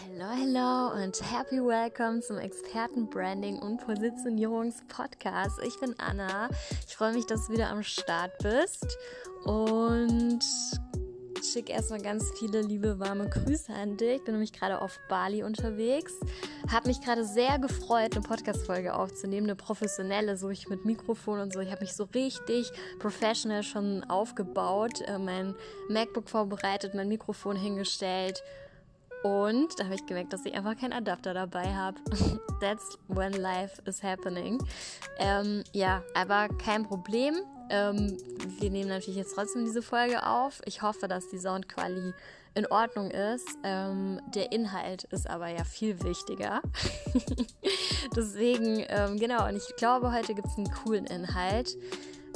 Hallo, hallo und happy welcome zum Experten-Branding und Positionierungs-Podcast. Ich bin Anna. Ich freue mich, dass du wieder am Start bist und schicke erstmal ganz viele liebe warme Grüße an dich. Ich bin nämlich gerade auf Bali unterwegs. Habe mich gerade sehr gefreut, eine Podcast-Folge aufzunehmen, eine professionelle, so ich mit Mikrofon und so. Ich habe mich so richtig professional schon aufgebaut, äh, mein MacBook vorbereitet, mein Mikrofon hingestellt und da habe ich gemerkt, dass ich einfach keinen Adapter dabei habe. That's when life is happening. Ähm, ja, aber kein Problem. Ähm, wir nehmen natürlich jetzt trotzdem diese Folge auf. Ich hoffe, dass die Soundqualität in Ordnung ist. Ähm, der Inhalt ist aber ja viel wichtiger. Deswegen, ähm, genau, und ich glaube, heute gibt es einen coolen Inhalt,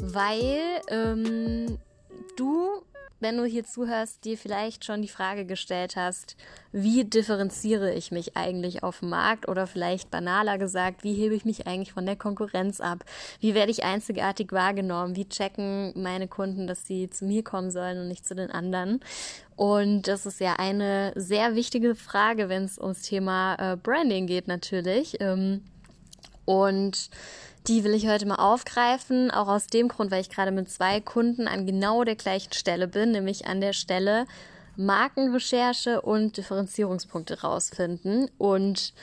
weil ähm, du wenn du hier zuhörst, dir vielleicht schon die Frage gestellt hast, wie differenziere ich mich eigentlich auf dem Markt oder vielleicht banaler gesagt, wie hebe ich mich eigentlich von der Konkurrenz ab? Wie werde ich einzigartig wahrgenommen? Wie checken meine Kunden, dass sie zu mir kommen sollen und nicht zu den anderen? Und das ist ja eine sehr wichtige Frage, wenn es ums Thema äh, Branding geht natürlich. Ähm, und die will ich heute mal aufgreifen, auch aus dem Grund, weil ich gerade mit zwei Kunden an genau der gleichen Stelle bin, nämlich an der Stelle Markenrecherche und Differenzierungspunkte rausfinden. Und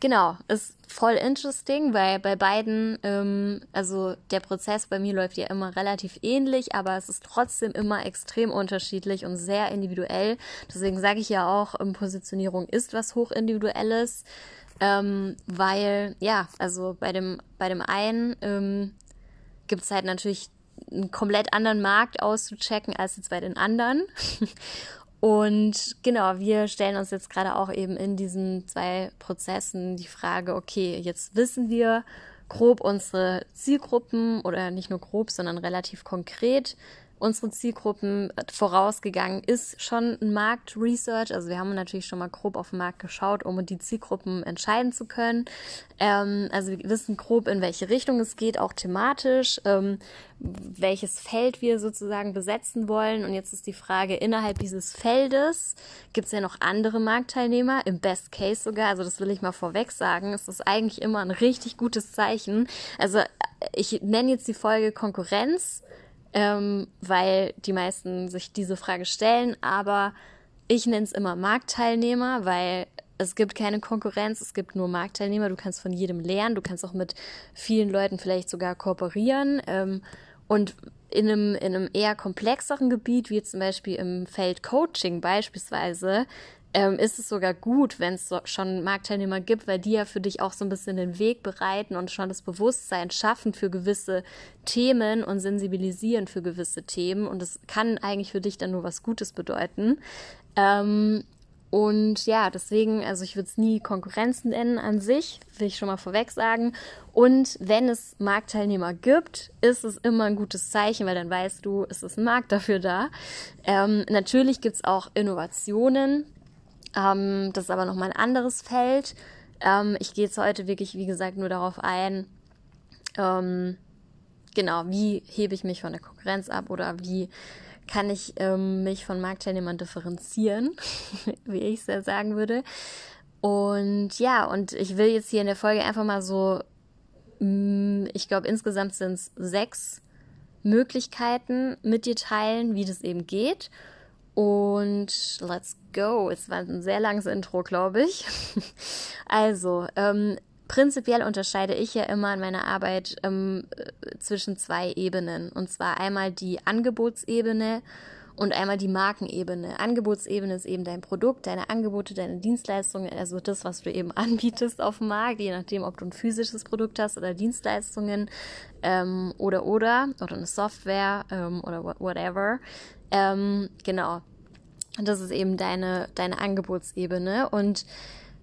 genau, ist voll interesting, weil bei beiden, ähm, also der Prozess bei mir läuft ja immer relativ ähnlich, aber es ist trotzdem immer extrem unterschiedlich und sehr individuell. Deswegen sage ich ja auch, ähm, Positionierung ist was hochindividuelles. Ähm, weil, ja, also bei dem, bei dem einen ähm, gibt es halt natürlich einen komplett anderen Markt auszuchecken als jetzt bei den anderen. Und genau, wir stellen uns jetzt gerade auch eben in diesen zwei Prozessen die Frage, okay, jetzt wissen wir grob unsere Zielgruppen oder nicht nur grob, sondern relativ konkret, unsere Zielgruppen vorausgegangen ist schon ein Marktresearch. Also wir haben natürlich schon mal grob auf den Markt geschaut, um die Zielgruppen entscheiden zu können. Ähm, also wir wissen grob, in welche Richtung es geht, auch thematisch, ähm, welches Feld wir sozusagen besetzen wollen. Und jetzt ist die Frage, innerhalb dieses Feldes gibt es ja noch andere Marktteilnehmer, im Best Case sogar. Also das will ich mal vorweg sagen. Es ist eigentlich immer ein richtig gutes Zeichen. Also ich nenne jetzt die Folge Konkurrenz ähm, weil die meisten sich diese Frage stellen. Aber ich nenne es immer Marktteilnehmer, weil es gibt keine Konkurrenz, es gibt nur Marktteilnehmer. Du kannst von jedem lernen, du kannst auch mit vielen Leuten vielleicht sogar kooperieren. Ähm, und in einem, in einem eher komplexeren Gebiet, wie zum Beispiel im Feld Coaching beispielsweise, ähm, ist es sogar gut, wenn es so schon Marktteilnehmer gibt, weil die ja für dich auch so ein bisschen den Weg bereiten und schon das Bewusstsein schaffen für gewisse Themen und sensibilisieren für gewisse Themen. Und das kann eigentlich für dich dann nur was Gutes bedeuten. Ähm, und ja, deswegen, also ich würde es nie Konkurrenzen nennen an sich, will ich schon mal vorweg sagen. Und wenn es Marktteilnehmer gibt, ist es immer ein gutes Zeichen, weil dann weißt du, es ist ein Markt dafür da. Ähm, natürlich gibt es auch Innovationen, ähm, das ist aber nochmal ein anderes Feld. Ähm, ich gehe jetzt heute wirklich, wie gesagt, nur darauf ein, ähm, genau, wie hebe ich mich von der Konkurrenz ab oder wie kann ich ähm, mich von Marktteilnehmern differenzieren, wie ich es ja sagen würde. Und ja, und ich will jetzt hier in der Folge einfach mal so, mm, ich glaube, insgesamt sind es sechs Möglichkeiten mit dir teilen, wie das eben geht. Und let's go. Es war ein sehr langes Intro, glaube ich. also, ähm, prinzipiell unterscheide ich ja immer in meiner Arbeit ähm, zwischen zwei Ebenen. Und zwar einmal die Angebotsebene und einmal die Markenebene. Angebotsebene ist eben dein Produkt, deine Angebote, deine Dienstleistungen, also das, was du eben anbietest auf dem Markt, je nachdem, ob du ein physisches Produkt hast oder Dienstleistungen ähm, oder oder oder eine Software ähm, oder whatever. Ähm, genau. Das ist eben deine, deine Angebotsebene. Und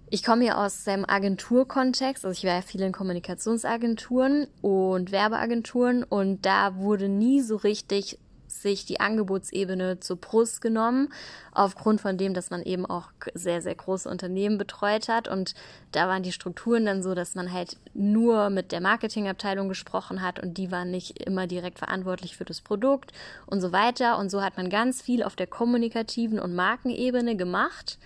ich komme hier aus dem Agenturkontext, also ich war ja viel in Kommunikationsagenturen und Werbeagenturen und da wurde nie so richtig sich die Angebotsebene zur Brust genommen, aufgrund von dem, dass man eben auch sehr, sehr große Unternehmen betreut hat. Und da waren die Strukturen dann so, dass man halt nur mit der Marketingabteilung gesprochen hat und die waren nicht immer direkt verantwortlich für das Produkt und so weiter. Und so hat man ganz viel auf der kommunikativen und Markenebene gemacht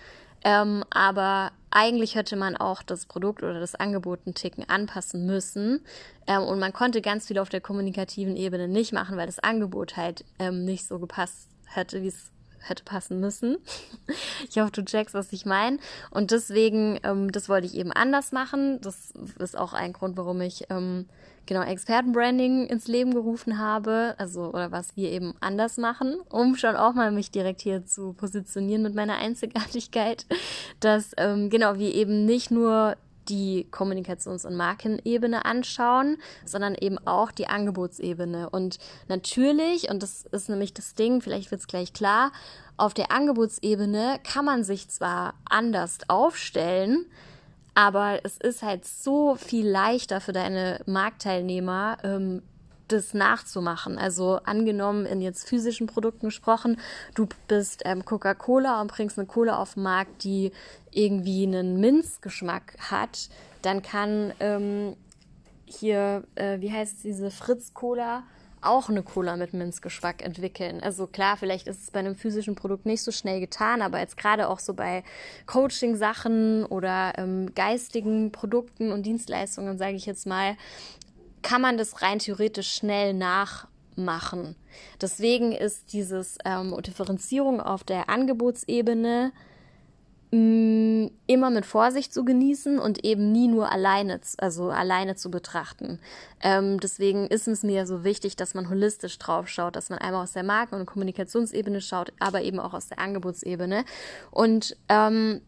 Ähm, aber eigentlich hätte man auch das Produkt oder das Angebot einen Ticken anpassen müssen. Ähm, und man konnte ganz viel auf der kommunikativen Ebene nicht machen, weil das Angebot halt ähm, nicht so gepasst hätte, wie es hätte passen müssen. ich hoffe, du checkst, was ich meine. Und deswegen, ähm, das wollte ich eben anders machen. Das ist auch ein Grund, warum ich ähm, genau Expertenbranding ins Leben gerufen habe, also oder was wir eben anders machen, um schon auch mal mich direkt hier zu positionieren mit meiner Einzigartigkeit, dass ähm, genau wir eben nicht nur die Kommunikations- und Markenebene anschauen, sondern eben auch die Angebotsebene. Und natürlich, und das ist nämlich das Ding, vielleicht wird es gleich klar, auf der Angebotsebene kann man sich zwar anders aufstellen, aber es ist halt so viel leichter für deine Marktteilnehmer, ähm, das nachzumachen. Also angenommen in jetzt physischen Produkten gesprochen, du bist ähm, Coca-Cola und bringst eine Cola auf den Markt, die irgendwie einen Minzgeschmack hat, dann kann ähm, hier, äh, wie heißt diese Fritz-Cola, auch eine Cola mit Minzgeschmack entwickeln. Also klar, vielleicht ist es bei einem physischen Produkt nicht so schnell getan, aber jetzt gerade auch so bei Coaching-Sachen oder ähm, geistigen Produkten und Dienstleistungen, sage ich jetzt mal, kann man das rein theoretisch schnell nachmachen. Deswegen ist dieses ähm, Differenzierung auf der Angebotsebene Mm, immer mit Vorsicht zu genießen und eben nie nur alleine, also alleine zu betrachten. Ähm, deswegen ist es mir so wichtig, dass man holistisch drauf schaut, dass man einmal aus der Marken- und Kommunikationsebene schaut, aber eben auch aus der Angebotsebene. Und ähm,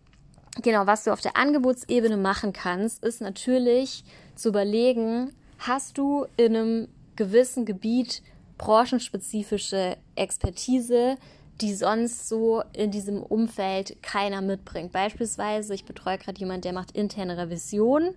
genau, was du auf der Angebotsebene machen kannst, ist natürlich zu überlegen, hast du in einem gewissen Gebiet branchenspezifische Expertise, die sonst so in diesem Umfeld keiner mitbringt. Beispielsweise, ich betreue gerade jemanden, der macht interne Revision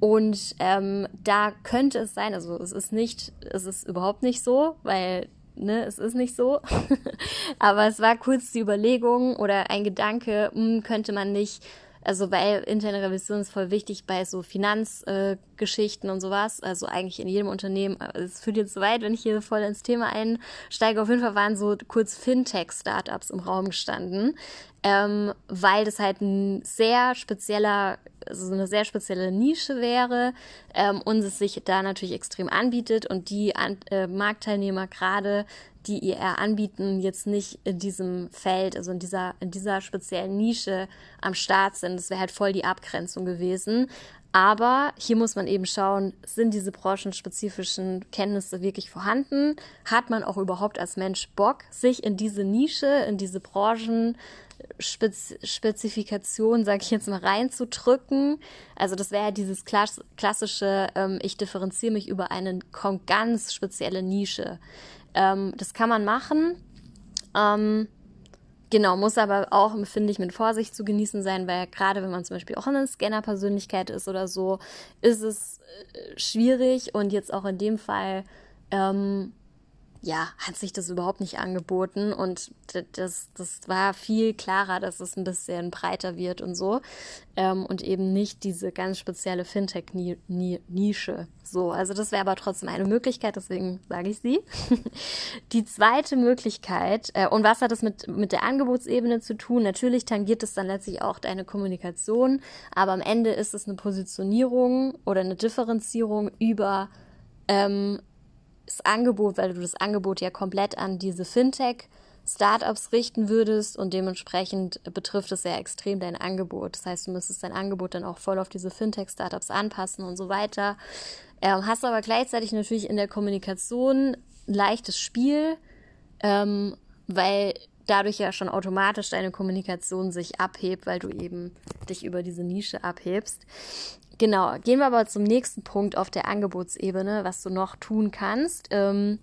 und ähm, da könnte es sein, also es ist nicht, es ist überhaupt nicht so, weil ne, es ist nicht so. Aber es war kurz die Überlegung oder ein Gedanke, mh, hm, könnte man nicht also weil interne Revision ist voll wichtig bei so Finanzgeschichten äh, und sowas. Also eigentlich in jedem Unternehmen. Äh, es führt jetzt zu weit, wenn ich hier voll ins Thema einsteige. Auf jeden Fall waren so kurz Fintech-Startups im Raum gestanden, ähm, weil das halt ein sehr spezieller, also eine sehr spezielle Nische wäre ähm, und es sich da natürlich extrem anbietet und die An äh, Marktteilnehmer gerade die IR anbieten, jetzt nicht in diesem Feld, also in dieser, in dieser speziellen Nische am Start sind. Das wäre halt voll die Abgrenzung gewesen. Aber hier muss man eben schauen, sind diese branchenspezifischen Kenntnisse wirklich vorhanden? Hat man auch überhaupt als Mensch Bock, sich in diese Nische, in diese Branchenspezifikation, sage ich jetzt mal, reinzudrücken? Also das wäre ja dieses klassische, ähm, ich differenziere mich über eine ganz spezielle Nische. Ähm, das kann man machen. Ähm, genau, muss aber auch, finde ich, mit Vorsicht zu genießen sein, weil gerade wenn man zum Beispiel auch eine Scanner-Persönlichkeit ist oder so, ist es äh, schwierig und jetzt auch in dem Fall ähm, ja, hat sich das überhaupt nicht angeboten und das, das war viel klarer, dass es ein bisschen breiter wird und so ähm, und eben nicht diese ganz spezielle Fintech-Nische. So, also das wäre aber trotzdem eine Möglichkeit, deswegen sage ich sie. Die zweite Möglichkeit, äh, und was hat das mit, mit der Angebotsebene zu tun? Natürlich tangiert es dann letztlich auch deine Kommunikation, aber am Ende ist es eine Positionierung oder eine Differenzierung über ähm, das Angebot, weil du das Angebot ja komplett an diese Fintech Startups richten würdest und dementsprechend betrifft es ja extrem dein Angebot. Das heißt, du müsstest dein Angebot dann auch voll auf diese Fintech-Startups anpassen und so weiter. Ähm, hast aber gleichzeitig natürlich in der Kommunikation ein leichtes Spiel, ähm, weil dadurch ja schon automatisch deine Kommunikation sich abhebt, weil du eben dich über diese Nische abhebst. Genau, gehen wir aber zum nächsten Punkt auf der Angebotsebene, was du noch tun kannst. Ähm,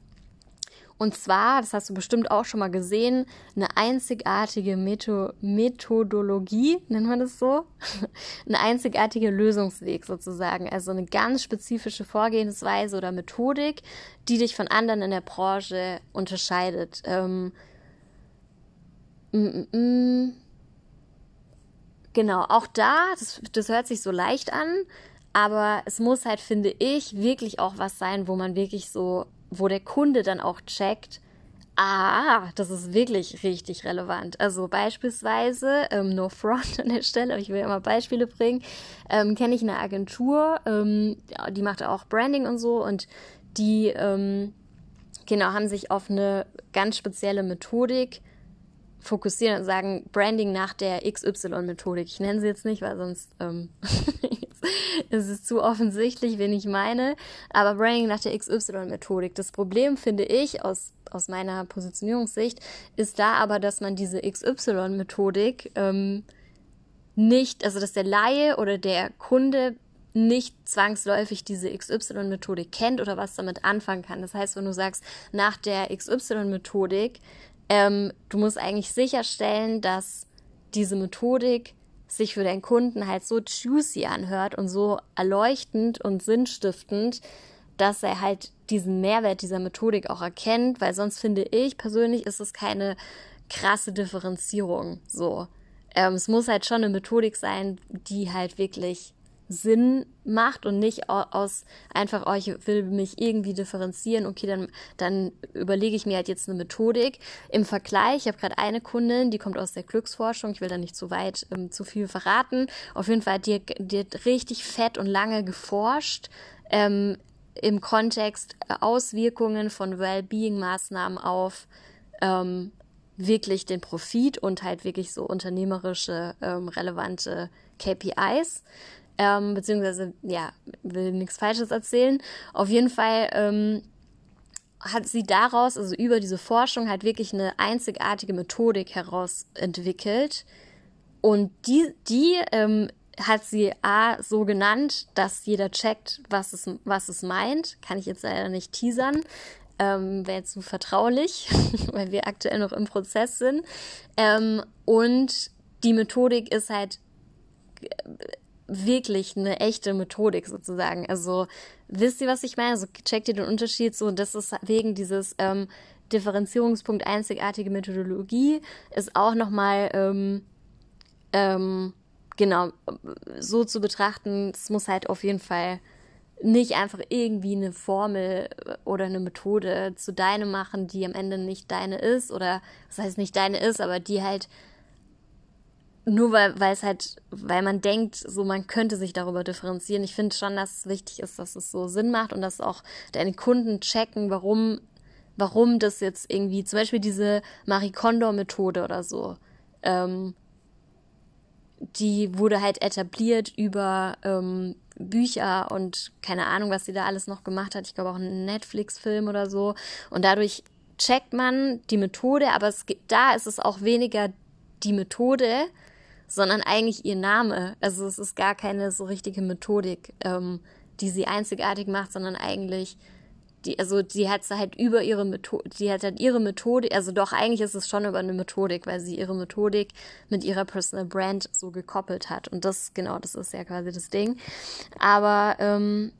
und zwar, das hast du bestimmt auch schon mal gesehen, eine einzigartige Metho Methodologie, nennt man das so? eine einzigartige Lösungsweg sozusagen. Also eine ganz spezifische Vorgehensweise oder Methodik, die dich von anderen in der Branche unterscheidet. Ähm, mm, mm, mm. Genau, auch da, das, das hört sich so leicht an, aber es muss halt, finde ich, wirklich auch was sein, wo man wirklich so, wo der Kunde dann auch checkt, Ah, das ist wirklich richtig relevant. Also beispielsweise, ähm, no front an der Stelle, aber ich will ja immer Beispiele bringen, ähm, kenne ich eine Agentur, ähm, die macht auch Branding und so und die, ähm, genau, haben sich auf eine ganz spezielle Methodik fokussieren und sagen Branding nach der XY-Methodik. Ich nenne sie jetzt nicht, weil sonst ähm, ist es zu offensichtlich, wen ich meine. Aber Branding nach der XY-Methodik. Das Problem finde ich aus, aus meiner Positionierungssicht ist da aber, dass man diese XY-Methodik ähm, nicht, also dass der Laie oder der Kunde nicht zwangsläufig diese XY-Methodik kennt oder was damit anfangen kann. Das heißt, wenn du sagst, nach der XY-Methodik, ähm, du musst eigentlich sicherstellen, dass diese Methodik sich für deinen Kunden halt so juicy anhört und so erleuchtend und sinnstiftend, dass er halt diesen Mehrwert dieser Methodik auch erkennt, weil sonst finde ich persönlich ist es keine krasse Differenzierung. So, ähm, es muss halt schon eine Methodik sein, die halt wirklich Sinn macht und nicht aus einfach, oh, ich will mich irgendwie differenzieren, okay, dann, dann überlege ich mir halt jetzt eine Methodik. Im Vergleich, ich habe gerade eine Kundin, die kommt aus der Glücksforschung, ich will da nicht zu weit ähm, zu viel verraten. Auf jeden Fall, die, die hat richtig fett und lange geforscht. Ähm, im Kontext äh, Auswirkungen von Wellbeing-Maßnahmen auf ähm, wirklich den Profit und halt wirklich so unternehmerische, ähm, relevante KPIs ähm, beziehungsweise, ja, will nichts Falsches erzählen. Auf jeden Fall ähm, hat sie daraus, also über diese Forschung, halt wirklich eine einzigartige Methodik herausentwickelt. Und die, die ähm, hat sie A so genannt, dass jeder checkt, was es, was es meint. Kann ich jetzt leider nicht teasern. Ähm, Wäre jetzt zu vertraulich, weil wir aktuell noch im Prozess sind. Ähm, und die Methodik ist halt wirklich eine echte Methodik sozusagen. Also wisst ihr, was ich meine? Also checkt ihr den Unterschied so, das ist wegen dieses ähm, Differenzierungspunkt einzigartige Methodologie ist auch nochmal ähm, ähm, genau so zu betrachten, es muss halt auf jeden Fall nicht einfach irgendwie eine Formel oder eine Methode zu deinem machen, die am Ende nicht deine ist oder das heißt nicht deine ist, aber die halt nur weil, weil es halt, weil man denkt, so man könnte sich darüber differenzieren. Ich finde schon, dass es wichtig ist, dass es so Sinn macht und dass auch deine Kunden checken, warum, warum das jetzt irgendwie, zum Beispiel diese Marie Kondo-Methode oder so, ähm, die wurde halt etabliert über ähm, Bücher und keine Ahnung, was sie da alles noch gemacht hat. Ich glaube auch einen Netflix-Film oder so. Und dadurch checkt man die Methode, aber es, da ist es auch weniger die Methode, sondern eigentlich ihr Name. Also es ist gar keine so richtige Methodik, ähm, die sie einzigartig macht, sondern eigentlich die, also sie hat halt über ihre Methode, sie hat halt ihre Methodik, also doch eigentlich ist es schon über eine Methodik, weil sie ihre Methodik mit ihrer Personal Brand so gekoppelt hat. Und das, genau, das ist ja quasi das Ding. Aber ähm,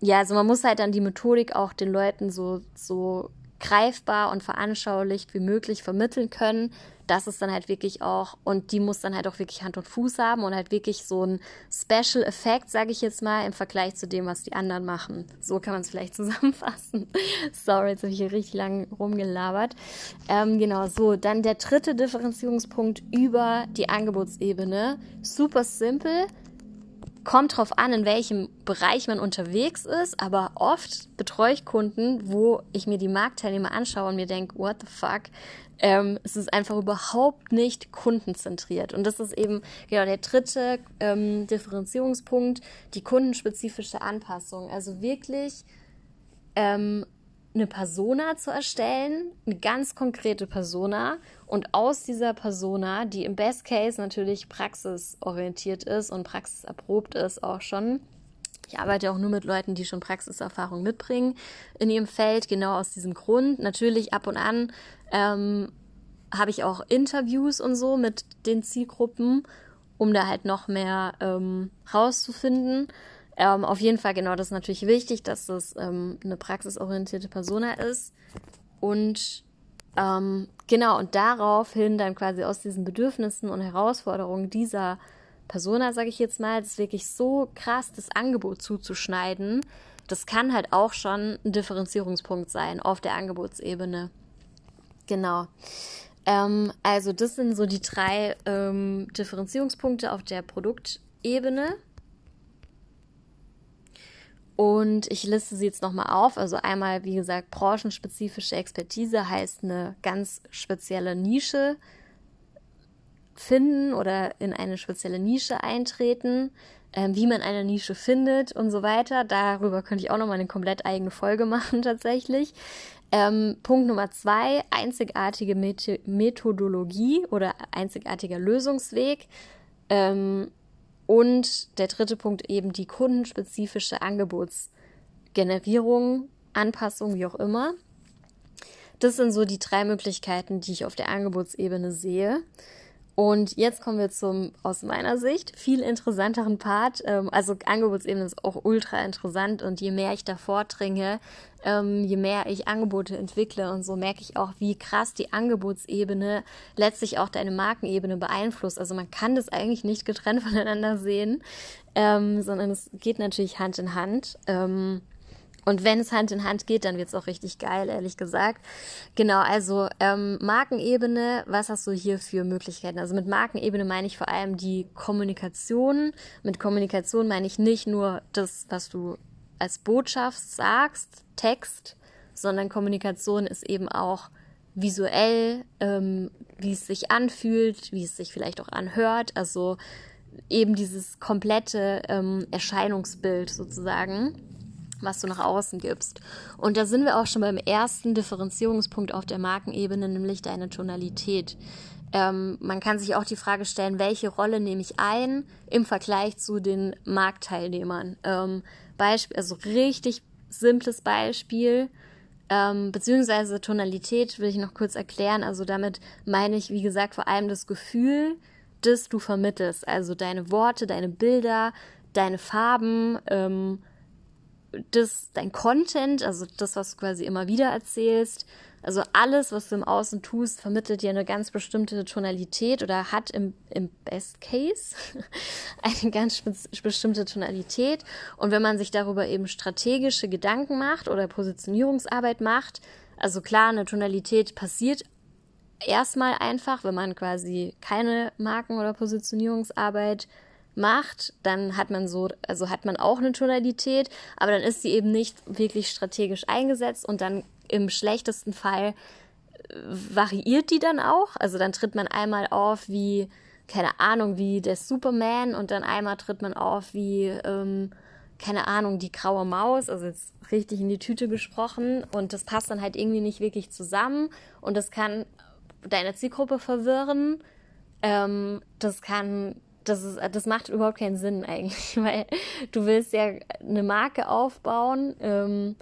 ja, also man muss halt dann die Methodik auch den Leuten so, so greifbar und veranschaulicht wie möglich vermitteln können, das ist dann halt wirklich auch, und die muss dann halt auch wirklich Hand und Fuß haben und halt wirklich so ein Special Effekt, sage ich jetzt mal, im Vergleich zu dem, was die anderen machen. So kann man es vielleicht zusammenfassen. Sorry, jetzt habe ich hier richtig lang rumgelabert. Ähm, genau, so. Dann der dritte Differenzierungspunkt über die Angebotsebene. Super simpel kommt drauf an, in welchem Bereich man unterwegs ist, aber oft betreue ich Kunden, wo ich mir die Marktteilnehmer anschaue und mir denke, what the fuck, ähm, es ist einfach überhaupt nicht kundenzentriert. Und das ist eben genau der dritte ähm, Differenzierungspunkt, die kundenspezifische Anpassung. Also wirklich ähm, eine Persona zu erstellen, eine ganz konkrete Persona und aus dieser Persona, die im Best Case natürlich praxisorientiert ist und praxiserprobt ist auch schon, ich arbeite auch nur mit Leuten, die schon Praxiserfahrung mitbringen in ihrem Feld, genau aus diesem Grund. Natürlich ab und an ähm, habe ich auch Interviews und so mit den Zielgruppen, um da halt noch mehr ähm, rauszufinden. Ähm, auf jeden Fall, genau, das ist natürlich wichtig, dass das ähm, eine praxisorientierte Persona ist. Und ähm, genau, und daraufhin dann quasi aus diesen Bedürfnissen und Herausforderungen dieser Persona, sage ich jetzt mal, das wirklich so krass das Angebot zuzuschneiden, das kann halt auch schon ein Differenzierungspunkt sein auf der Angebotsebene. Genau. Ähm, also das sind so die drei ähm, Differenzierungspunkte auf der Produktebene. Und ich liste sie jetzt nochmal auf. Also einmal, wie gesagt, branchenspezifische Expertise heißt eine ganz spezielle Nische finden oder in eine spezielle Nische eintreten, ähm, wie man eine Nische findet und so weiter. Darüber könnte ich auch nochmal eine komplett eigene Folge machen tatsächlich. Ähm, Punkt Nummer zwei, einzigartige Methodologie oder einzigartiger Lösungsweg. Ähm, und der dritte Punkt eben die kundenspezifische Angebotsgenerierung, Anpassung, wie auch immer. Das sind so die drei Möglichkeiten, die ich auf der Angebotsebene sehe. Und jetzt kommen wir zum, aus meiner Sicht, viel interessanteren Part. Ähm, also Angebotsebene ist auch ultra interessant und je mehr ich da vordringe, ähm, je mehr ich Angebote entwickle und so merke ich auch, wie krass die Angebotsebene letztlich auch deine Markenebene beeinflusst. Also man kann das eigentlich nicht getrennt voneinander sehen, ähm, sondern es geht natürlich Hand in Hand. Und wenn es Hand in Hand geht, dann wird es auch richtig geil, ehrlich gesagt. Genau, also ähm, Markenebene, was hast du hier für Möglichkeiten? Also mit Markenebene meine ich vor allem die Kommunikation. Mit Kommunikation meine ich nicht nur das, was du als Botschaft sagst, Text, sondern Kommunikation ist eben auch visuell, ähm, wie es sich anfühlt, wie es sich vielleicht auch anhört. Also eben dieses komplette ähm, Erscheinungsbild sozusagen was du nach außen gibst. Und da sind wir auch schon beim ersten Differenzierungspunkt auf der Markenebene, nämlich deine Tonalität. Ähm, man kann sich auch die Frage stellen, welche Rolle nehme ich ein im Vergleich zu den Marktteilnehmern. Ähm, Beispiel, also richtig simples Beispiel, ähm, beziehungsweise Tonalität will ich noch kurz erklären. Also damit meine ich, wie gesagt, vor allem das Gefühl, das du vermittelst. Also deine Worte, deine Bilder, deine Farben, ähm, das, dein Content, also das, was du quasi immer wieder erzählst, also alles, was du im Außen tust, vermittelt dir eine ganz bestimmte Tonalität oder hat im, im Best Case eine ganz bestimmte Tonalität. Und wenn man sich darüber eben strategische Gedanken macht oder Positionierungsarbeit macht, also klar, eine Tonalität passiert erstmal einfach, wenn man quasi keine Marken- oder Positionierungsarbeit macht, dann hat man so, also hat man auch eine Tonalität, aber dann ist sie eben nicht wirklich strategisch eingesetzt und dann im schlechtesten Fall äh, variiert die dann auch. Also dann tritt man einmal auf wie, keine Ahnung, wie der Superman und dann einmal tritt man auf wie, ähm, keine Ahnung, die graue Maus, also jetzt richtig in die Tüte gesprochen und das passt dann halt irgendwie nicht wirklich zusammen und das kann deine Zielgruppe verwirren. Ähm, das kann das, ist, das macht überhaupt keinen Sinn eigentlich, weil du willst ja eine Marke aufbauen, ähm,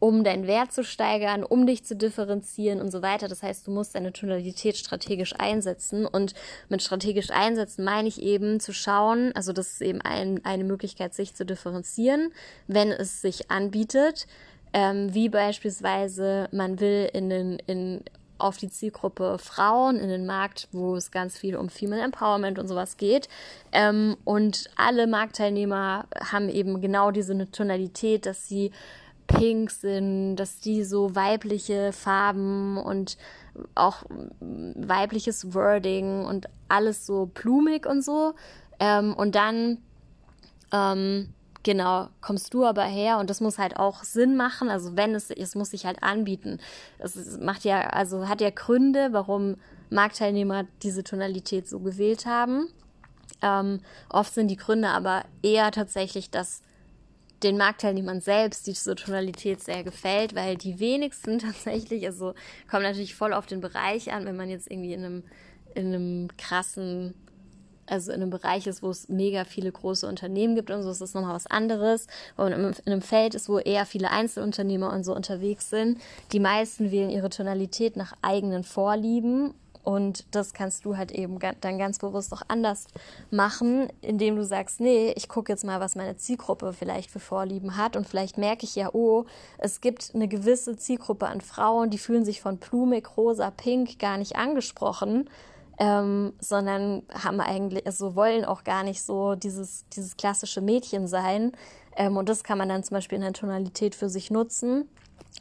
um deinen Wert zu steigern, um dich zu differenzieren und so weiter. Das heißt, du musst deine Tonalität strategisch einsetzen. Und mit strategisch einsetzen meine ich eben zu schauen, also das ist eben ein, eine Möglichkeit, sich zu differenzieren, wenn es sich anbietet. Ähm, wie beispielsweise man will in, den, in auf die Zielgruppe Frauen in den Markt, wo es ganz viel um Female Empowerment und sowas geht. Ähm, und alle Marktteilnehmer haben eben genau diese Tonalität, dass sie pink sind, dass die so weibliche Farben und auch weibliches Wording und alles so blumig und so. Ähm, und dann ähm, Genau, kommst du aber her und das muss halt auch Sinn machen. Also wenn es, es muss sich halt anbieten. Es macht ja, also hat ja Gründe, warum Marktteilnehmer diese Tonalität so gewählt haben. Ähm, oft sind die Gründe aber eher tatsächlich, dass den Marktteilnehmern selbst diese Tonalität sehr gefällt, weil die wenigsten tatsächlich, also kommen natürlich voll auf den Bereich an, wenn man jetzt irgendwie in einem, in einem krassen also in einem Bereich ist, wo es mega viele große Unternehmen gibt und so ist das nochmal was anderes. Und in einem Feld ist, wo eher viele Einzelunternehmer und so unterwegs sind. Die meisten wählen ihre Tonalität nach eigenen Vorlieben und das kannst du halt eben dann ganz bewusst auch anders machen, indem du sagst, nee, ich gucke jetzt mal, was meine Zielgruppe vielleicht für Vorlieben hat. Und vielleicht merke ich ja, oh, es gibt eine gewisse Zielgruppe an Frauen, die fühlen sich von plumig, rosa, pink gar nicht angesprochen ähm, sondern haben eigentlich, also wollen auch gar nicht so dieses, dieses klassische Mädchen sein. Ähm, und das kann man dann zum Beispiel in der Tonalität für sich nutzen.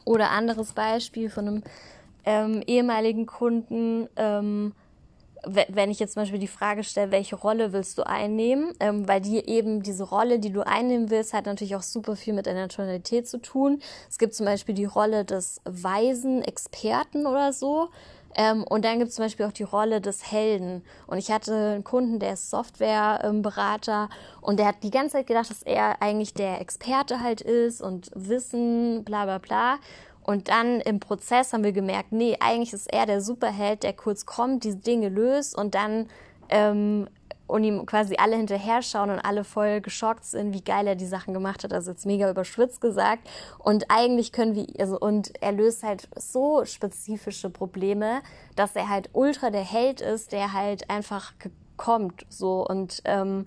Oder anderes Beispiel von einem ähm, ehemaligen Kunden, ähm, wenn ich jetzt zum Beispiel die Frage stelle, welche Rolle willst du einnehmen, ähm, weil die eben diese Rolle, die du einnehmen willst, hat natürlich auch super viel mit deiner Tonalität zu tun. Es gibt zum Beispiel die Rolle des weisen Experten oder so. Ähm, und dann gibt es zum Beispiel auch die Rolle des Helden. Und ich hatte einen Kunden, der ist Softwareberater und der hat die ganze Zeit gedacht, dass er eigentlich der Experte halt ist und Wissen, bla bla bla. Und dann im Prozess haben wir gemerkt, nee, eigentlich ist er der Superheld, der kurz kommt, diese Dinge löst und dann ähm, und ihm quasi alle hinterher schauen und alle voll geschockt sind, wie geil er die Sachen gemacht hat. Also jetzt mega überschwitzt gesagt. Und eigentlich können wir, also und er löst halt so spezifische Probleme, dass er halt ultra der Held ist, der halt einfach kommt so und ähm,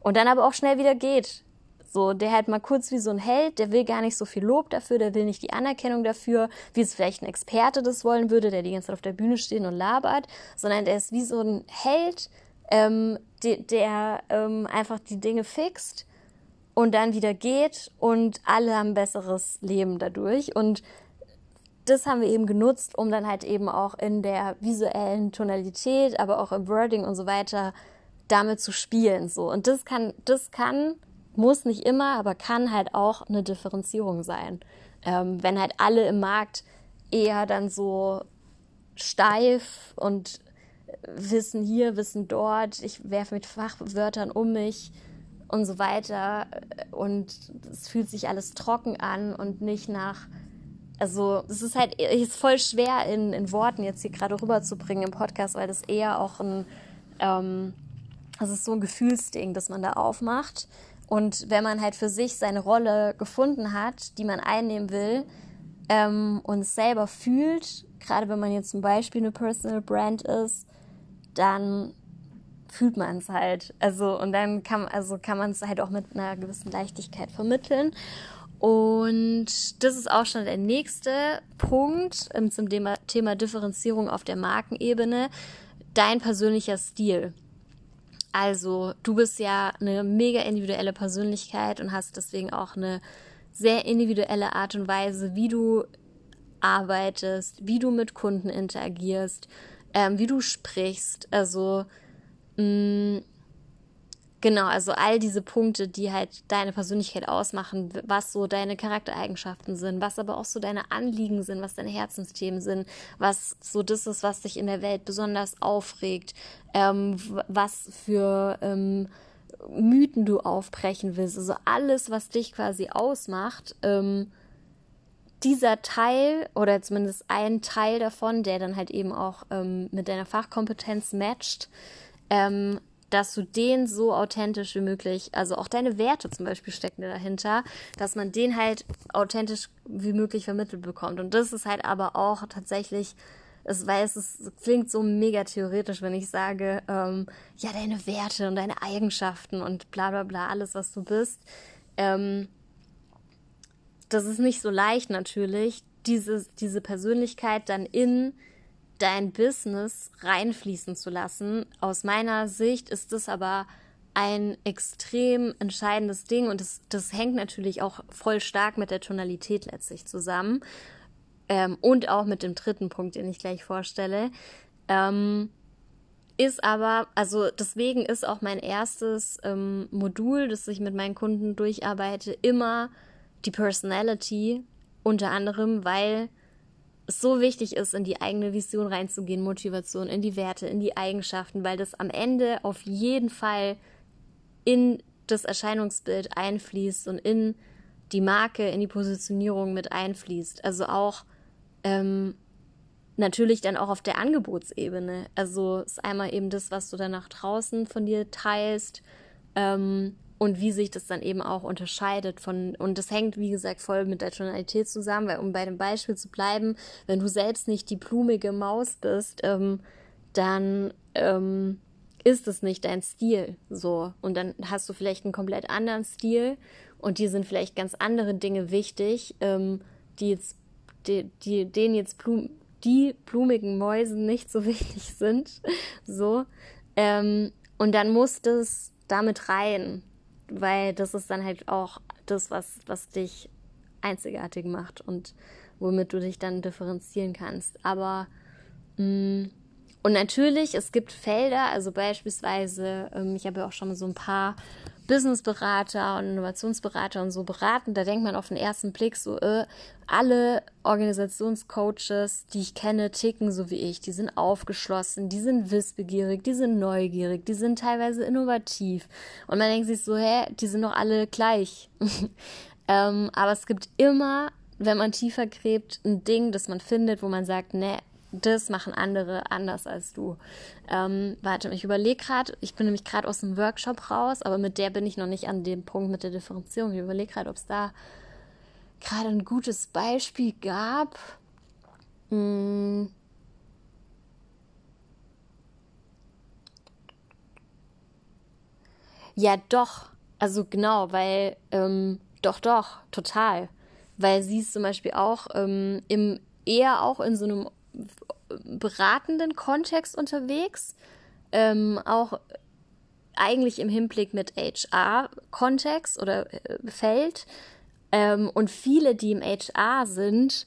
und dann aber auch schnell wieder geht. So, der halt mal kurz wie so ein Held, der will gar nicht so viel Lob dafür, der will nicht die Anerkennung dafür, wie es vielleicht ein Experte das wollen würde, der die ganze Zeit auf der Bühne steht und labert, sondern der ist wie so ein Held, ähm, de, der ähm, einfach die Dinge fixt und dann wieder geht und alle haben besseres Leben dadurch. Und das haben wir eben genutzt, um dann halt eben auch in der visuellen Tonalität, aber auch im Wording und so weiter damit zu spielen. So. Und das kann, das kann muss nicht immer, aber kann halt auch eine Differenzierung sein. Ähm, wenn halt alle im Markt eher dann so steif und wissen hier, wissen dort, ich werfe mit Fachwörtern um mich und so weiter und es fühlt sich alles trocken an und nicht nach also es ist halt ist voll schwer in, in Worten jetzt hier gerade rüberzubringen im Podcast, weil das eher auch ein ähm, das ist so ein Gefühlsding, das man da aufmacht. Und wenn man halt für sich seine Rolle gefunden hat, die man einnehmen will ähm, und es selber fühlt, gerade wenn man jetzt zum Beispiel eine Personal Brand ist, dann fühlt man es halt. Also und dann kann also kann man es halt auch mit einer gewissen Leichtigkeit vermitteln. Und das ist auch schon der nächste Punkt zum Thema, Thema Differenzierung auf der Markenebene. Dein persönlicher Stil. Also, du bist ja eine mega individuelle Persönlichkeit und hast deswegen auch eine sehr individuelle Art und Weise, wie du arbeitest, wie du mit Kunden interagierst, ähm, wie du sprichst. Also, mh, mm, Genau, also all diese Punkte, die halt deine Persönlichkeit ausmachen, was so deine Charaktereigenschaften sind, was aber auch so deine Anliegen sind, was deine Herzensthemen sind, was so das ist, was dich in der Welt besonders aufregt, ähm, was für ähm, Mythen du aufbrechen willst, also alles, was dich quasi ausmacht, ähm, dieser Teil oder zumindest ein Teil davon, der dann halt eben auch ähm, mit deiner Fachkompetenz matcht, ähm, dass du den so authentisch wie möglich, also auch deine Werte zum Beispiel stecken dahinter, dass man den halt authentisch wie möglich vermittelt bekommt. Und das ist halt aber auch tatsächlich, es, weil es, es klingt so mega theoretisch, wenn ich sage, ähm, ja, deine Werte und deine Eigenschaften und bla bla bla, alles, was du bist. Ähm, das ist nicht so leicht natürlich, diese, diese Persönlichkeit dann in dein Business reinfließen zu lassen. Aus meiner Sicht ist das aber ein extrem entscheidendes Ding und das, das hängt natürlich auch voll stark mit der Tonalität letztlich zusammen ähm, und auch mit dem dritten Punkt, den ich gleich vorstelle. Ähm, ist aber, also deswegen ist auch mein erstes ähm, Modul, das ich mit meinen Kunden durcharbeite, immer die Personality unter anderem, weil es so wichtig ist, in die eigene Vision reinzugehen, Motivation, in die Werte, in die Eigenschaften, weil das am Ende auf jeden Fall in das Erscheinungsbild einfließt und in die Marke, in die Positionierung mit einfließt. Also auch ähm, natürlich dann auch auf der Angebotsebene. Also ist einmal eben das, was du dann nach draußen von dir teilst, ähm, und wie sich das dann eben auch unterscheidet von, und das hängt, wie gesagt, voll mit der Tonalität zusammen, weil, um bei dem Beispiel zu bleiben, wenn du selbst nicht die blumige Maus bist, ähm, dann ähm, ist es nicht dein Stil, so. Und dann hast du vielleicht einen komplett anderen Stil und dir sind vielleicht ganz andere Dinge wichtig, ähm, die jetzt, die, die, denen jetzt Blum, die blumigen Mäusen nicht so wichtig sind, so. Ähm, und dann muss das damit rein weil das ist dann halt auch das, was, was dich einzigartig macht und womit du dich dann differenzieren kannst. Aber mh, mm, und natürlich, es gibt Felder, also beispielsweise, ähm, ich habe ja auch schon mal so ein paar Businessberater und Innovationsberater und so beraten, da denkt man auf den ersten Blick so, äh, alle Organisationscoaches, die ich kenne, ticken so wie ich. Die sind aufgeschlossen, die sind wissbegierig, die sind neugierig, die sind teilweise innovativ. Und man denkt sich so, hä, die sind doch alle gleich. ähm, aber es gibt immer, wenn man tiefer gräbt, ein Ding, das man findet, wo man sagt, ne, das machen andere anders als du. Ähm, warte, ich überlege gerade, ich bin nämlich gerade aus dem Workshop raus, aber mit der bin ich noch nicht an dem Punkt mit der Differenzierung. Ich überlege gerade, ob es da gerade ein gutes Beispiel gab. Hm. Ja, doch. Also genau, weil, ähm, doch, doch, total. Weil sie ist zum Beispiel auch ähm, im, eher auch in so einem beratenden Kontext unterwegs, ähm, auch eigentlich im Hinblick mit HR-Kontext oder äh, Feld. Ähm, und viele, die im HR sind,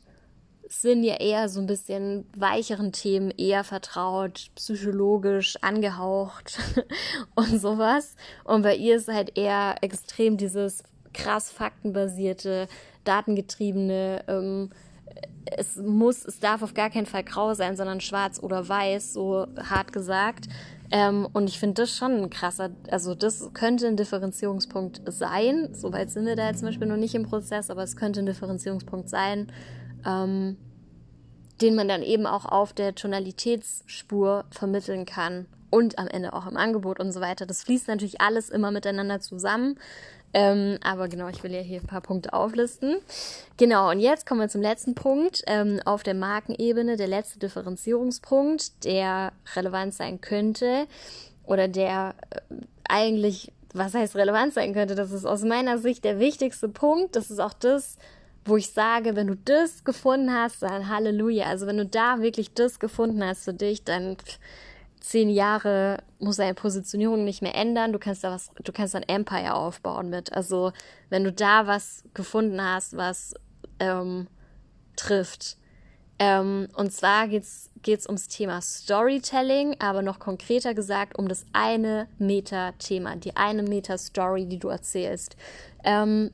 sind ja eher so ein bisschen weicheren Themen eher vertraut, psychologisch angehaucht und sowas. Und bei ihr ist halt eher extrem dieses krass faktenbasierte, datengetriebene, ähm, es muss, es darf auf gar keinen Fall grau sein, sondern schwarz oder weiß, so hart gesagt. Ähm, und ich finde das schon ein krasser, also das könnte ein Differenzierungspunkt sein. Soweit sind wir da jetzt zum Beispiel noch nicht im Prozess, aber es könnte ein Differenzierungspunkt sein, ähm, den man dann eben auch auf der Tonalitätsspur vermitteln kann und am Ende auch im Angebot und so weiter. Das fließt natürlich alles immer miteinander zusammen. Ähm, aber genau, ich will ja hier ein paar Punkte auflisten. Genau, und jetzt kommen wir zum letzten Punkt ähm, auf der Markenebene, der letzte Differenzierungspunkt, der relevant sein könnte oder der äh, eigentlich, was heißt relevant sein könnte, das ist aus meiner Sicht der wichtigste Punkt. Das ist auch das, wo ich sage, wenn du das gefunden hast, dann Halleluja. Also wenn du da wirklich das gefunden hast für dich, dann zehn Jahre muss deine Positionierung nicht mehr ändern. Du kannst da was, du kannst ein Empire aufbauen mit. Also wenn du da was gefunden hast, was ähm, trifft. Ähm, und zwar geht's geht's ums Thema Storytelling, aber noch konkreter gesagt um das eine Meta-Thema, die eine Meta-Story, die du erzählst. Ähm,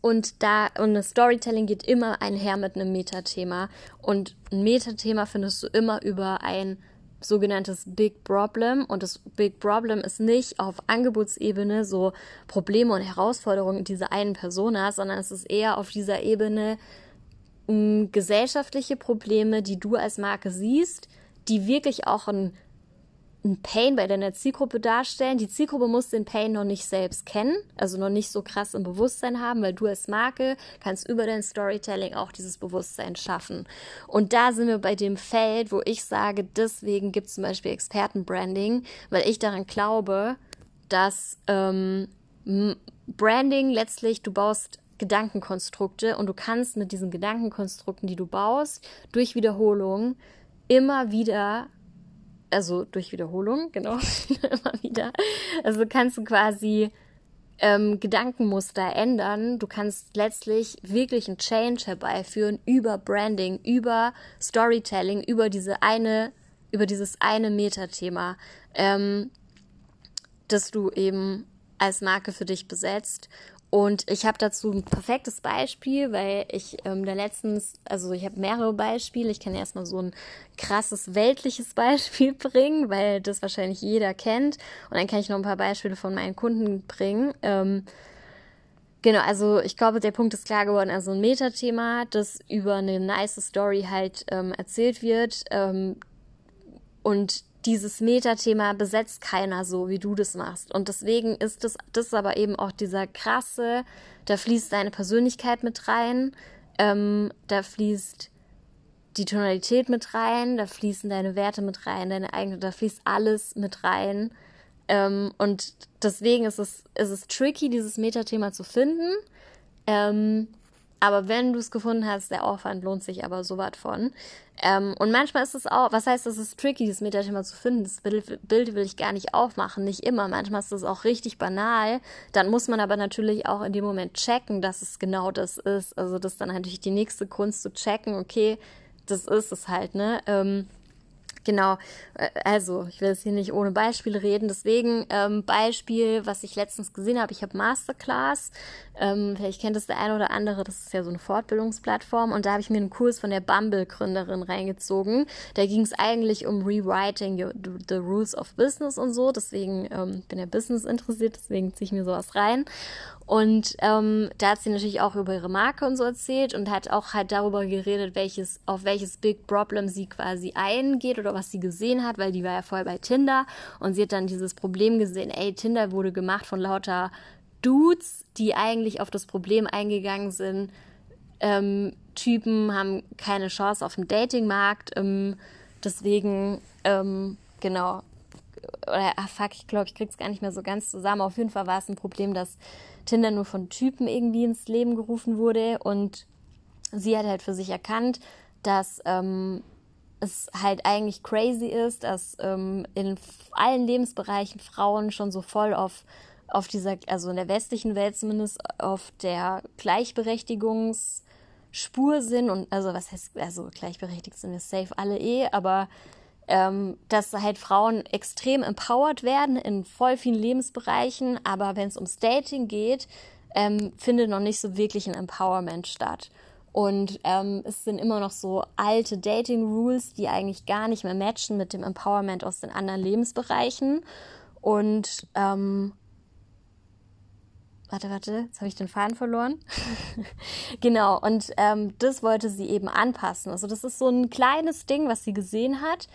und da, und das Storytelling geht immer einher mit einem Metathema. Und ein Metathema findest du immer über ein sogenanntes Big Problem. Und das Big Problem ist nicht auf Angebotsebene so Probleme und Herausforderungen dieser einen Persona, sondern es ist eher auf dieser Ebene mh, hm, gesellschaftliche Probleme, die du als Marke siehst, die wirklich auch ein ein Pain bei deiner Zielgruppe darstellen. Die Zielgruppe muss den Pain noch nicht selbst kennen, also noch nicht so krass im Bewusstsein haben, weil du als Marke kannst über dein Storytelling auch dieses Bewusstsein schaffen. Und da sind wir bei dem Feld, wo ich sage, deswegen gibt es zum Beispiel Expertenbranding, weil ich daran glaube, dass ähm, Branding letztlich, du baust Gedankenkonstrukte und du kannst mit diesen Gedankenkonstrukten, die du baust, durch Wiederholung immer wieder also durch Wiederholung, genau, immer wieder. Also kannst du quasi ähm, Gedankenmuster ändern. Du kannst letztlich wirklich einen Change herbeiführen über Branding, über Storytelling, über diese eine, über dieses eine Metathema, ähm, das du eben als Marke für dich besetzt. Und ich habe dazu ein perfektes Beispiel, weil ich ähm, da letztens, also ich habe mehrere Beispiele. Ich kann erstmal so ein krasses weltliches Beispiel bringen, weil das wahrscheinlich jeder kennt. Und dann kann ich noch ein paar Beispiele von meinen Kunden bringen. Ähm, genau, also ich glaube, der Punkt ist klar geworden. Also ein Metathema, das über eine nice Story halt ähm, erzählt wird. Ähm, und dieses Metathema besetzt keiner so, wie du das machst. Und deswegen ist das, das aber eben auch dieser krasse, da fließt deine Persönlichkeit mit rein, ähm, da fließt die Tonalität mit rein, da fließen deine Werte mit rein, deine eigene, da fließt alles mit rein. Ähm, und deswegen ist es, ist es tricky, dieses Metathema zu finden. Ähm, aber wenn du es gefunden hast, der Aufwand lohnt sich aber so was von. Ähm, und manchmal ist es auch, was heißt, es ist tricky, das Metathema zu finden. Das Bild, will ich gar nicht aufmachen, nicht immer. Manchmal ist es auch richtig banal. Dann muss man aber natürlich auch in dem Moment checken, dass es genau das ist. Also das ist dann natürlich die nächste Kunst zu checken, okay, das ist es halt, ne? Ähm, Genau, äh, also ich will jetzt hier nicht ohne Beispiele reden, deswegen ähm, Beispiel, was ich letztens gesehen habe, ich habe Masterclass, ähm, vielleicht kennt das der eine oder andere, das ist ja so eine Fortbildungsplattform. Und da habe ich mir einen Kurs von der Bumble-Gründerin reingezogen. Da ging es eigentlich um Rewriting your, the Rules of Business und so, deswegen ähm, bin ja Business interessiert, deswegen ziehe ich mir sowas rein. Und ähm, da hat sie natürlich auch über ihre Marke und so erzählt und hat auch halt darüber geredet, welches, auf welches Big Problem sie quasi eingeht oder was sie gesehen hat, weil die war ja vorher bei Tinder und sie hat dann dieses Problem gesehen, ey, Tinder wurde gemacht von lauter Dudes, die eigentlich auf das Problem eingegangen sind. Ähm, Typen haben keine Chance auf dem Datingmarkt. Ähm, deswegen, ähm, genau. Oder, ach fuck, ich glaube, ich krieg's gar nicht mehr so ganz zusammen. Auf jeden Fall war es ein Problem, dass Tinder nur von Typen irgendwie ins Leben gerufen wurde und sie hat halt für sich erkannt, dass ähm, es halt eigentlich crazy ist, dass ähm, in allen Lebensbereichen Frauen schon so voll auf auf dieser, also in der westlichen Welt zumindest, auf der Gleichberechtigungsspur sind und also was heißt, also gleichberechtigt sind wir safe alle eh, aber ähm, dass halt Frauen extrem empowered werden in voll vielen Lebensbereichen, aber wenn es ums Dating geht, ähm, findet noch nicht so wirklich ein Empowerment statt. Und ähm, es sind immer noch so alte Dating-Rules, die eigentlich gar nicht mehr matchen mit dem Empowerment aus den anderen Lebensbereichen. Und ähm, warte, warte, jetzt habe ich den Faden verloren. genau, und ähm, das wollte sie eben anpassen. Also das ist so ein kleines Ding, was sie gesehen hat,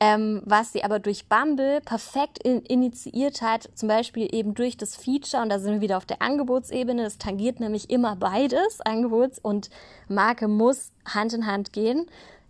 ähm, was sie aber durch Bumble perfekt in, initiiert hat, zum Beispiel eben durch das Feature, und da sind wir wieder auf der Angebotsebene, das tangiert nämlich immer beides, Angebots und Marke muss Hand in Hand gehen,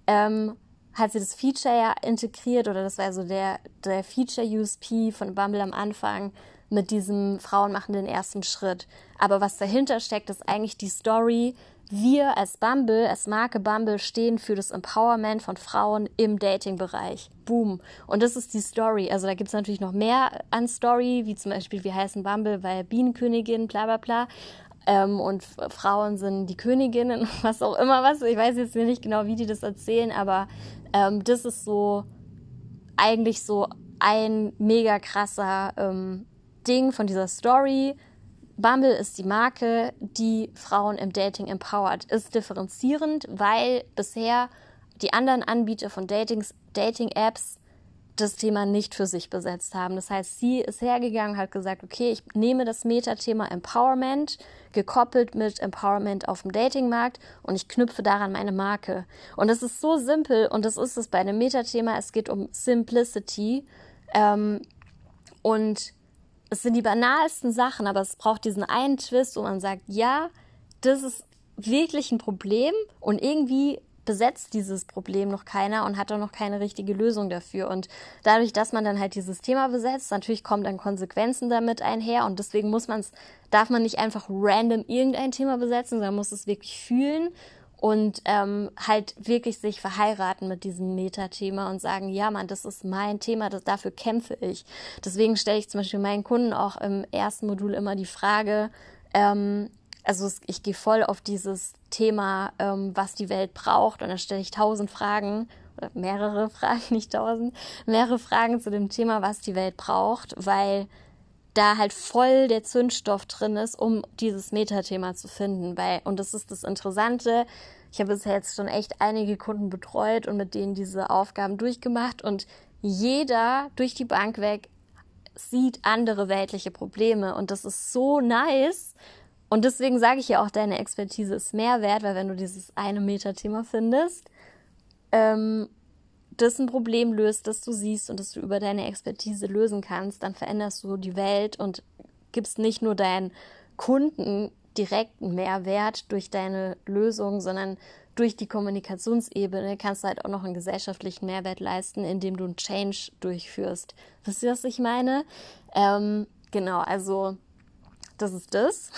ähm, hat sie das Feature ja integriert, oder das war so der, der Feature-USP von Bumble am Anfang, mit diesem Frauen machen den ersten Schritt. Aber was dahinter steckt, ist eigentlich die Story, wir als Bumble, als Marke Bumble stehen für das Empowerment von Frauen im Dating-Bereich. Boom. Und das ist die Story. Also da gibt es natürlich noch mehr an Story, wie zum Beispiel, wir heißen Bumble, weil Bienenkönigin, bla bla bla. Ähm, und Frauen sind die Königinnen, was auch immer was. Ich weiß jetzt nicht genau, wie die das erzählen, aber ähm, das ist so eigentlich so ein mega krasser ähm, Ding von dieser Story Bumble ist die Marke, die Frauen im Dating empowert. Ist differenzierend, weil bisher die anderen Anbieter von Datings, Dating-Apps das Thema nicht für sich besetzt haben. Das heißt, sie ist hergegangen, hat gesagt, okay, ich nehme das Metathema Empowerment, gekoppelt mit Empowerment auf dem Datingmarkt und ich knüpfe daran meine Marke. Und das ist so simpel und das ist es bei einem Metathema. Es geht um Simplicity ähm, und es sind die banalsten Sachen, aber es braucht diesen einen Twist, wo man sagt, ja, das ist wirklich ein Problem und irgendwie besetzt dieses Problem noch keiner und hat auch noch keine richtige Lösung dafür. Und dadurch, dass man dann halt dieses Thema besetzt, natürlich kommen dann Konsequenzen damit einher und deswegen muss man es, darf man nicht einfach random irgendein Thema besetzen, sondern muss es wirklich fühlen und ähm, halt wirklich sich verheiraten mit diesem Metathema und sagen, ja, Mann, das ist mein Thema, das, dafür kämpfe ich. Deswegen stelle ich zum Beispiel meinen Kunden auch im ersten Modul immer die Frage, ähm, also ich gehe voll auf dieses Thema, ähm, was die Welt braucht und da stelle ich tausend Fragen oder mehrere Fragen, nicht tausend, mehrere Fragen zu dem Thema, was die Welt braucht, weil da halt voll der Zündstoff drin ist, um dieses Metathema zu finden. Weil, und das ist das Interessante, ich habe bisher jetzt schon echt einige Kunden betreut und mit denen diese Aufgaben durchgemacht und jeder durch die Bank weg sieht andere weltliche Probleme und das ist so nice. Und deswegen sage ich ja auch, deine Expertise ist mehr wert, weil wenn du dieses eine Metathema findest, ähm, das ein Problem löst, das du siehst und das du über deine Expertise lösen kannst, dann veränderst du die Welt und gibst nicht nur deinen Kunden direkten Mehrwert durch deine Lösung, sondern durch die Kommunikationsebene kannst du halt auch noch einen gesellschaftlichen Mehrwert leisten, indem du einen Change durchführst. Wisst ihr, was ich meine? Ähm, genau, also das ist das.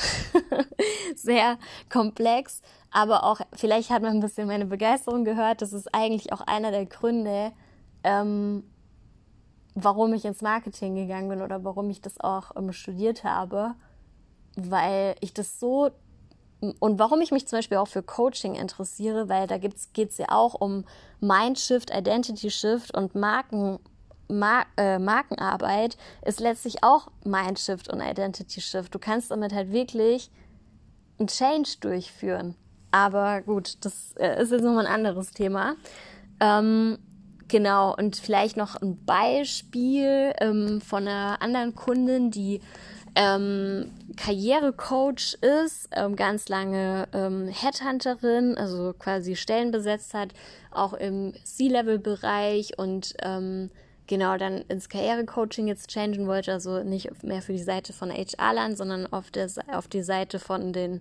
sehr komplex, aber auch vielleicht hat man ein bisschen meine Begeisterung gehört. Das ist eigentlich auch einer der Gründe, ähm, warum ich ins Marketing gegangen bin oder warum ich das auch ähm, studiert habe, weil ich das so und warum ich mich zum Beispiel auch für Coaching interessiere, weil da geht es ja auch um Mindshift, Identity Shift und Marken, Mar äh, Markenarbeit ist letztlich auch Mindshift und Identity Shift. Du kannst damit halt wirklich einen Change durchführen. Aber gut, das äh, ist jetzt nochmal ein anderes Thema. Ähm, genau, und vielleicht noch ein Beispiel ähm, von einer anderen Kundin, die ähm, Karrierecoach ist, ähm, ganz lange ähm, Headhunterin, also quasi Stellen besetzt hat, auch im C-Level-Bereich und ähm, genau dann ins Karrierecoaching jetzt changen wollte, also nicht mehr für die Seite von HR-Land, sondern auf, der, auf die Seite von den,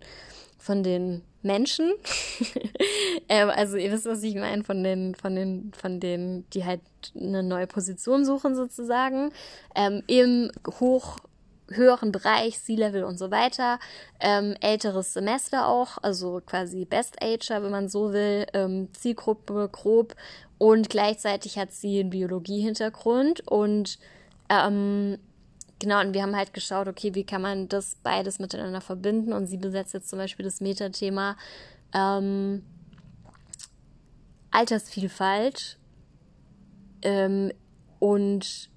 von den Menschen. ähm, also ihr wisst, was ich meine, von den, von den, von denen, die halt eine neue Position suchen sozusagen, ähm, im hoch höheren Bereich, C-Level und so weiter. Ähm, älteres Semester auch, also quasi Best Ager, wenn man so will, ähm, Zielgruppe grob und gleichzeitig hat sie einen Biologie-Hintergrund und ähm, genau, und wir haben halt geschaut, okay, wie kann man das beides miteinander verbinden und sie besetzt jetzt zum Beispiel das Metathema ähm, Altersvielfalt ähm, und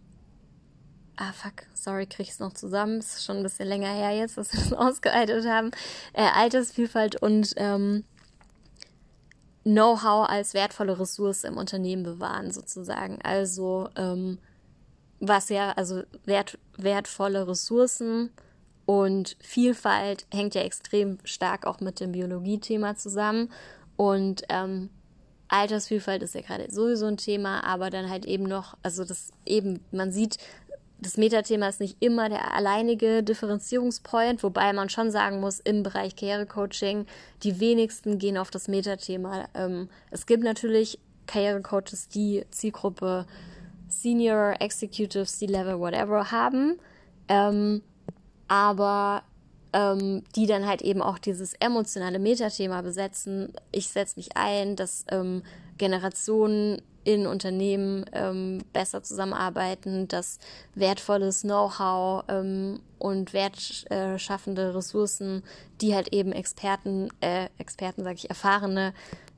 ah fuck, sorry, krieg ich's noch zusammen. Ist schon ein bisschen länger her jetzt, dass wir es ausgearbeitet haben. Äh, Altersvielfalt und ähm, Know-how als wertvolle Ressource im Unternehmen bewahren, sozusagen. Also ähm, was ja, also wert, wertvolle Ressourcen und Vielfalt hängt ja extrem stark auch mit dem Biologie-Thema zusammen. Und ähm, Altersvielfalt ist ja gerade sowieso ein Thema, aber dann halt eben noch, also das eben, man sieht, das Metathema ist nicht immer der alleinige Differenzierungspoint, wobei man schon sagen muss, im Bereich Karrierecoaching, die wenigsten gehen auf das Metathema. Ähm, es gibt natürlich Karrierecoaches, die Zielgruppe Senior, Executive, C-Level, whatever haben, ähm, aber ähm, die dann halt eben auch dieses emotionale Metathema besetzen. Ich setze mich ein, dass ähm, Generationen in Unternehmen ähm, besser zusammenarbeiten, dass wertvolles Know-how ähm, und wertschaffende Ressourcen, die halt eben Experten, äh, Experten sage ich, erfahrene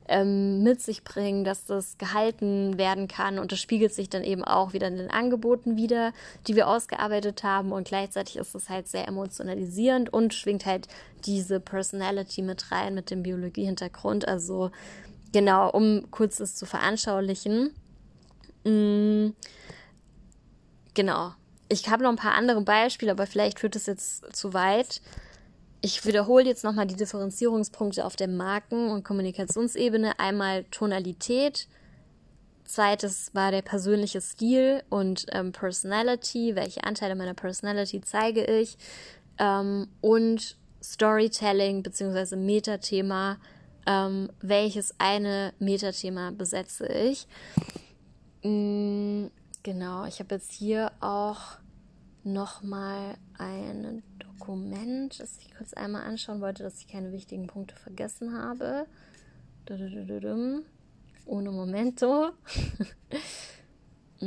ähm, mit sich bringen, dass das gehalten werden kann. Und das spiegelt sich dann eben auch wieder in den Angeboten wieder, die wir ausgearbeitet haben. Und gleichzeitig ist es halt sehr emotionalisierend und schwingt halt diese Personality mit rein mit dem Biologie-Hintergrund, also Genau, um kurz das zu veranschaulichen. Mm, genau. Ich habe noch ein paar andere Beispiele, aber vielleicht führt es jetzt zu weit. Ich wiederhole jetzt nochmal die Differenzierungspunkte auf der Marken- und Kommunikationsebene. Einmal Tonalität, zweites war der persönliche Stil und ähm, Personality, welche Anteile meiner Personality zeige ich ähm, und Storytelling bzw. Metathema, ähm, welches eine Metathema besetze ich. Mm, genau, ich habe jetzt hier auch nochmal ein Dokument, das ich kurz einmal anschauen wollte, dass ich keine wichtigen Punkte vergessen habe. Ohne Momento.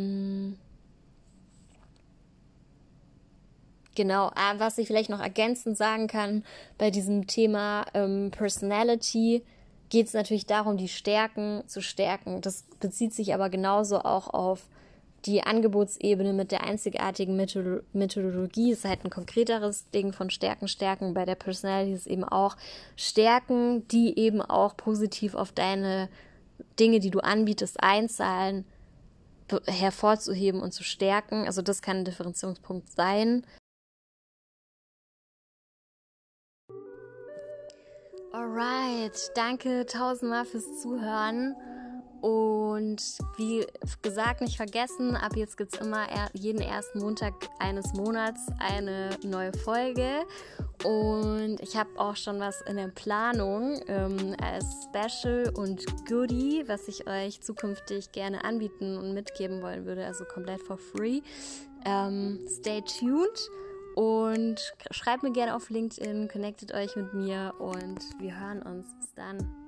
Genau, äh, was ich vielleicht noch ergänzend sagen kann bei diesem Thema ähm, Personality, geht es natürlich darum, die Stärken zu stärken. Das bezieht sich aber genauso auch auf die Angebotsebene mit der einzigartigen Methodologie ist halt ein konkreteres Ding von Stärken, Stärken. Bei der Personality ist eben auch Stärken, die eben auch positiv auf deine Dinge, die du anbietest, einzahlen, hervorzuheben und zu stärken. Also das kann ein Differenzierungspunkt sein. Alright, danke tausendmal fürs Zuhören. Und wie gesagt, nicht vergessen, ab jetzt gibt es immer jeden ersten Montag eines Monats eine neue Folge. Und ich habe auch schon was in der Planung ähm, als Special und Goodie, was ich euch zukünftig gerne anbieten und mitgeben wollen würde, also komplett for free. Ähm, stay tuned. Und schreibt mir gerne auf LinkedIn, connectet euch mit mir und wir hören uns. Bis dann.